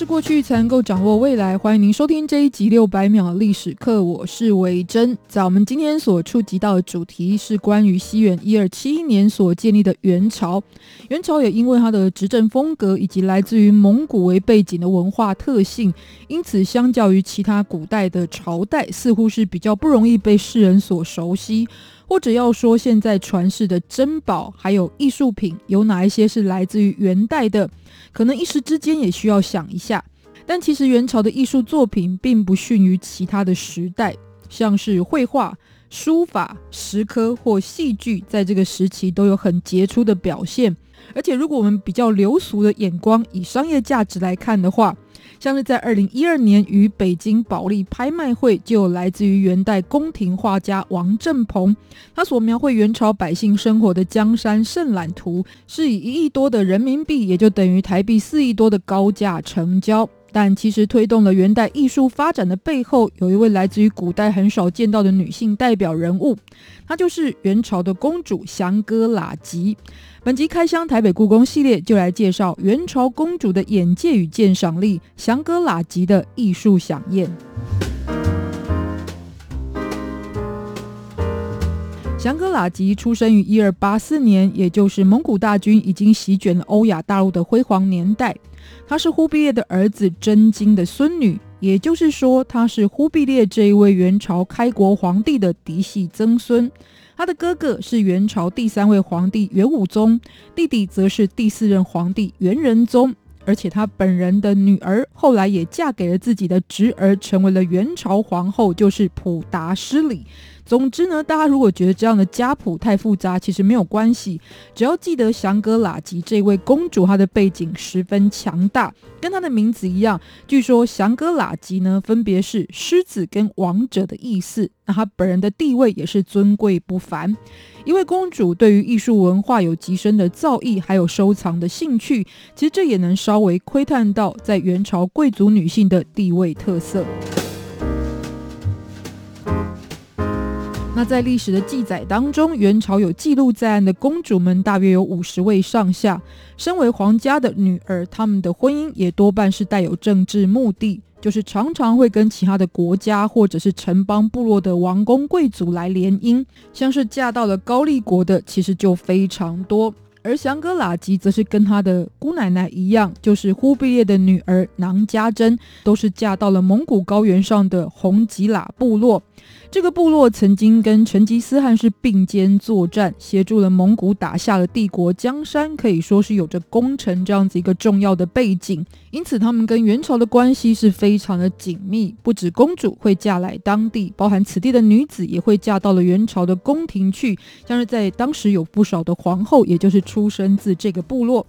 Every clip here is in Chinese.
是过去才能够掌握未来。欢迎您收听这一集六百秒历史课，我是维珍。在我们今天所触及到的主题是关于西元一二七一年所建立的元朝。元朝也因为它的执政风格以及来自于蒙古为背景的文化特性，因此相较于其他古代的朝代，似乎是比较不容易被世人所熟悉。或者要说，现在传世的珍宝还有艺术品有哪一些是来自于元代的？可能一时之间也需要想一下。但其实元朝的艺术作品并不逊于其他的时代，像是绘画、书法、石刻或戏剧，在这个时期都有很杰出的表现。而且，如果我们比较流俗的眼光，以商业价值来看的话，像是在二零一二年于北京保利拍卖会，就来自于元代宫廷画家王振鹏，他所描绘元朝百姓生活的江山胜览图，是以一亿多的人民币，也就等于台币四亿多的高价成交。但其实推动了元代艺术发展的背后，有一位来自于古代很少见到的女性代表人物，她就是元朝的公主祥格拉吉。本集开箱台北故宫系列就来介绍元朝公主的眼界与鉴赏力，祥格拉吉的艺术飨宴。祥格拉吉出生于一二八四年，也就是蒙古大军已经席卷了欧亚大陆的辉煌年代。他是忽必烈的儿子真金的孙女，也就是说，他是忽必烈这一位元朝开国皇帝的嫡系曾孙。他的哥哥是元朝第三位皇帝元武宗，弟弟则是第四任皇帝元仁宗，而且他本人的女儿后来也嫁给了自己的侄儿，成为了元朝皇后，就是普达失里。总之呢，大家如果觉得这样的家谱太复杂，其实没有关系，只要记得祥格拉吉这位公主，她的背景十分强大，跟她的名字一样。据说祥格拉吉呢，分别是狮子跟王者的意思。那她本人的地位也是尊贵不凡。一位公主对于艺术文化有极深的造诣，还有收藏的兴趣，其实这也能稍微窥探到在元朝贵族女性的地位特色。那在历史的记载当中，元朝有记录在案的公主们大约有五十位上下。身为皇家的女儿，她们的婚姻也多半是带有政治目的，就是常常会跟其他的国家或者是城邦部落的王公贵族来联姻。像是嫁到了高丽国的，其实就非常多。而祥格拉吉则是跟她的姑奶奶一样，就是忽必烈的女儿囊嘉珍，都是嫁到了蒙古高原上的红吉拉部落。这个部落曾经跟成吉思汗是并肩作战，协助了蒙古打下了帝国江山，可以说是有着功臣这样子一个重要的背景。因此，他们跟元朝的关系是非常的紧密。不止公主会嫁来当地，包含此地的女子也会嫁到了元朝的宫廷去，像是在当时有不少的皇后，也就是出生自这个部落。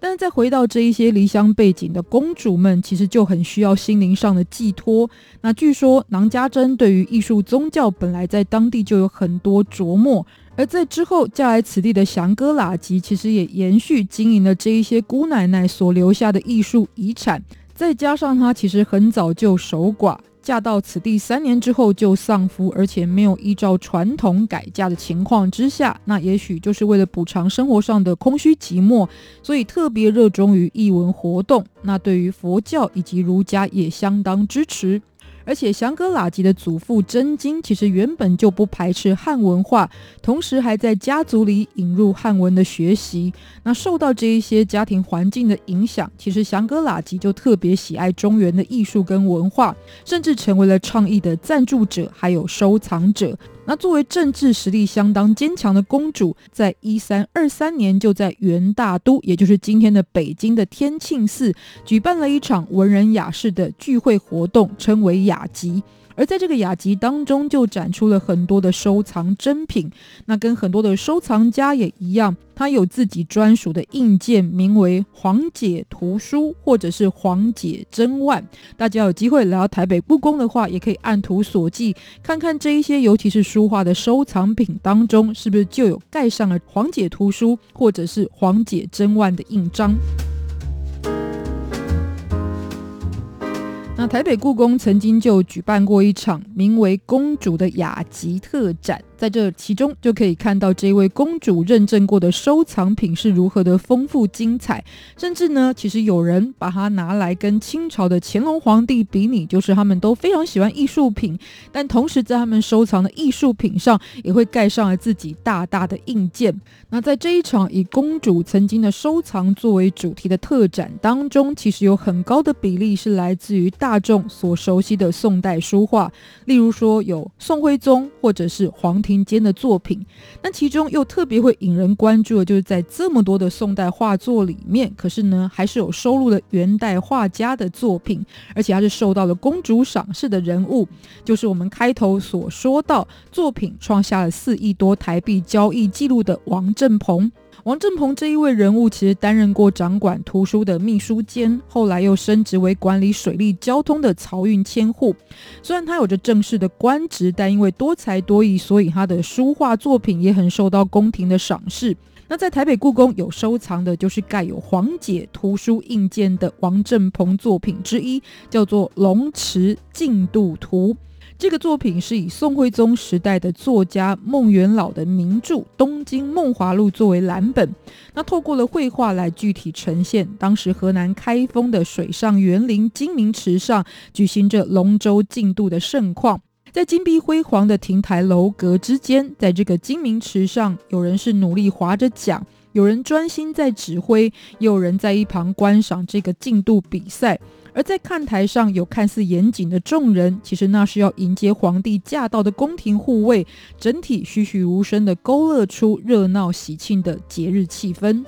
但是再回到这一些离乡背景的公主们，其实就很需要心灵上的寄托。那据说囊家珍对于艺术宗教本来在当地就有很多琢磨，而在之后嫁来此地的祥哥拉吉，其实也延续经营了这一些姑奶奶所留下的艺术遗产。再加上她其实很早就守寡。嫁到此地三年之后就丧夫，而且没有依照传统改嫁的情况之下，那也许就是为了补偿生活上的空虚寂寞，所以特别热衷于译文活动。那对于佛教以及儒家也相当支持。而且祥格拉吉的祖父真金其实原本就不排斥汉文化，同时还在家族里引入汉文的学习。那受到这一些家庭环境的影响，其实祥格拉吉就特别喜爱中原的艺术跟文化，甚至成为了创意的赞助者，还有收藏者。那作为政治实力相当坚强的公主，在一三二三年就在元大都，也就是今天的北京的天庆寺，举办了一场文人雅士的聚会活动，称为雅集。而在这个雅集当中，就展出了很多的收藏珍品。那跟很多的收藏家也一样，他有自己专属的印鉴，名为“黄姐图书”或者是“黄姐珍万”。大家有机会来到台北故宫的话，也可以按图索骥，看看这一些，尤其是书画的收藏品当中，是不是就有盖上了“黄姐图书”或者是“黄姐珍万”的印章。那台北故宫曾经就举办过一场名为“公主的雅集”特展。在这其中就可以看到这位公主认证过的收藏品是如何的丰富精彩，甚至呢，其实有人把它拿来跟清朝的乾隆皇帝比拟，就是他们都非常喜欢艺术品，但同时在他们收藏的艺术品上也会盖上了自己大大的印鉴。那在这一场以公主曾经的收藏作为主题的特展当中，其实有很高的比例是来自于大众所熟悉的宋代书画，例如说有宋徽宗或者是黄庭民间的作品，那其中又特别会引人关注的，就是在这么多的宋代画作里面，可是呢，还是有收录了元代画家的作品，而且还是受到了公主赏识的人物，就是我们开头所说到作品创下了四亿多台币交易记录的王振鹏。王振鹏这一位人物，其实担任过掌管图书的秘书监，后来又升职为管理水利交通的漕运千户。虽然他有着正式的官职，但因为多才多艺，所以他的书画作品也很受到宫廷的赏识。那在台北故宫有收藏的，就是盖有黄姐图书印鉴的王振鹏作品之一，叫做《龙池进度图》。这个作品是以宋徽宗时代的作家孟元老的名著《东京梦华录》作为蓝本，那透过了绘画来具体呈现当时河南开封的水上园林金明池上举行着龙舟竞渡的盛况，在金碧辉煌的亭台楼阁之间，在这个金明池上，有人是努力划着桨，有人专心在指挥，也有人在一旁观赏这个竞渡比赛。而在看台上有看似严谨的众人，其实那是要迎接皇帝驾到的宫廷护卫，整体栩栩如生的勾勒出热闹喜庆的节日气氛。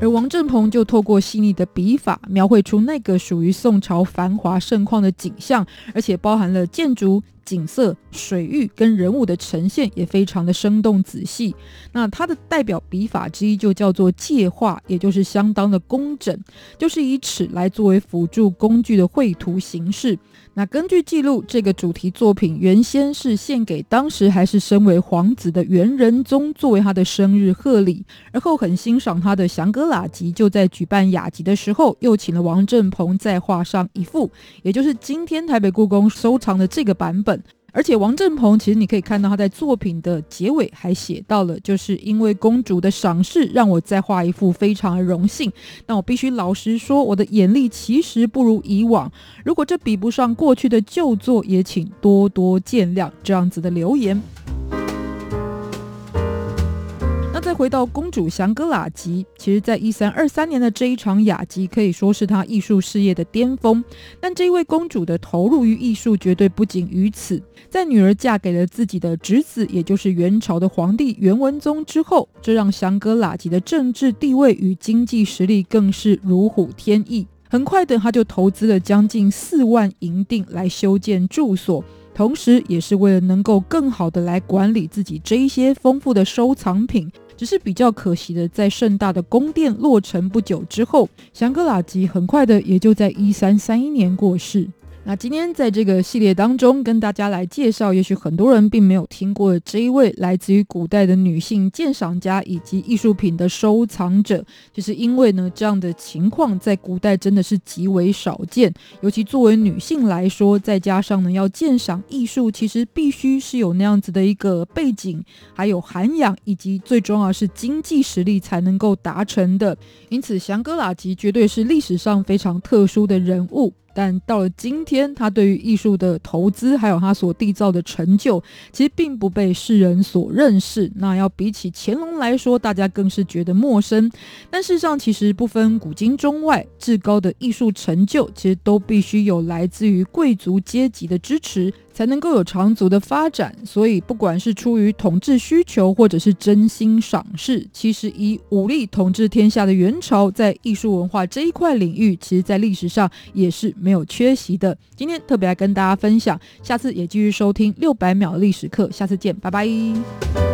而王振鹏就透过细腻的笔法，描绘出那个属于宋朝繁华盛况的景象，而且包含了建筑。景色、水域跟人物的呈现也非常的生动仔细。那它的代表笔法之一就叫做界画，也就是相当的工整，就是以尺来作为辅助工具的绘图形式。那根据记录，这个主题作品原先是献给当时还是身为皇子的元仁宗作为他的生日贺礼，而后很欣赏他的祥格拉吉，就在举办雅集的时候，又请了王振鹏再画上一幅，也就是今天台北故宫收藏的这个版本。而且王振鹏其实你可以看到他在作品的结尾还写到了，就是因为公主的赏识，让我再画一幅，非常荣幸。但我必须老实说，我的眼力其实不如以往。如果这比不上过去的旧作，也请多多见谅。这样子的留言。再回到公主祥格拉吉，其实，在一三二三年的这一场雅集可以说是她艺术事业的巅峰。但这一位公主的投入于艺术绝对不仅于此。在女儿嫁给了自己的侄子，也就是元朝的皇帝元文宗之后，这让祥格拉吉的政治地位与经济实力更是如虎添翼。很快的，他就投资了将近四万银锭来修建住所，同时也是为了能够更好的来管理自己这一些丰富的收藏品。只是比较可惜的，在盛大的宫殿落成不久之后，香格拉吉很快的也就在一三三一年过世。那今天在这个系列当中，跟大家来介绍，也许很多人并没有听过的这一位来自于古代的女性鉴赏家以及艺术品的收藏者，就是因为呢，这样的情况在古代真的是极为少见，尤其作为女性来说，再加上呢要鉴赏艺术，其实必须是有那样子的一个背景，还有涵养，以及最重要是经济实力才能够达成的。因此，祥格拉吉绝对是历史上非常特殊的人物。但到了今天，他对于艺术的投资，还有他所缔造的成就，其实并不被世人所认识。那要比起乾隆来说，大家更是觉得陌生。但事实上，其实不分古今中外，至高的艺术成就，其实都必须有来自于贵族阶级的支持，才能够有长足的发展。所以，不管是出于统治需求，或者是真心赏识，其实以武力统治天下的元朝，在艺术文化这一块领域，其实在历史上也是没有缺席的。今天特别来跟大家分享，下次也继续收听六百秒历史课，下次见，拜拜。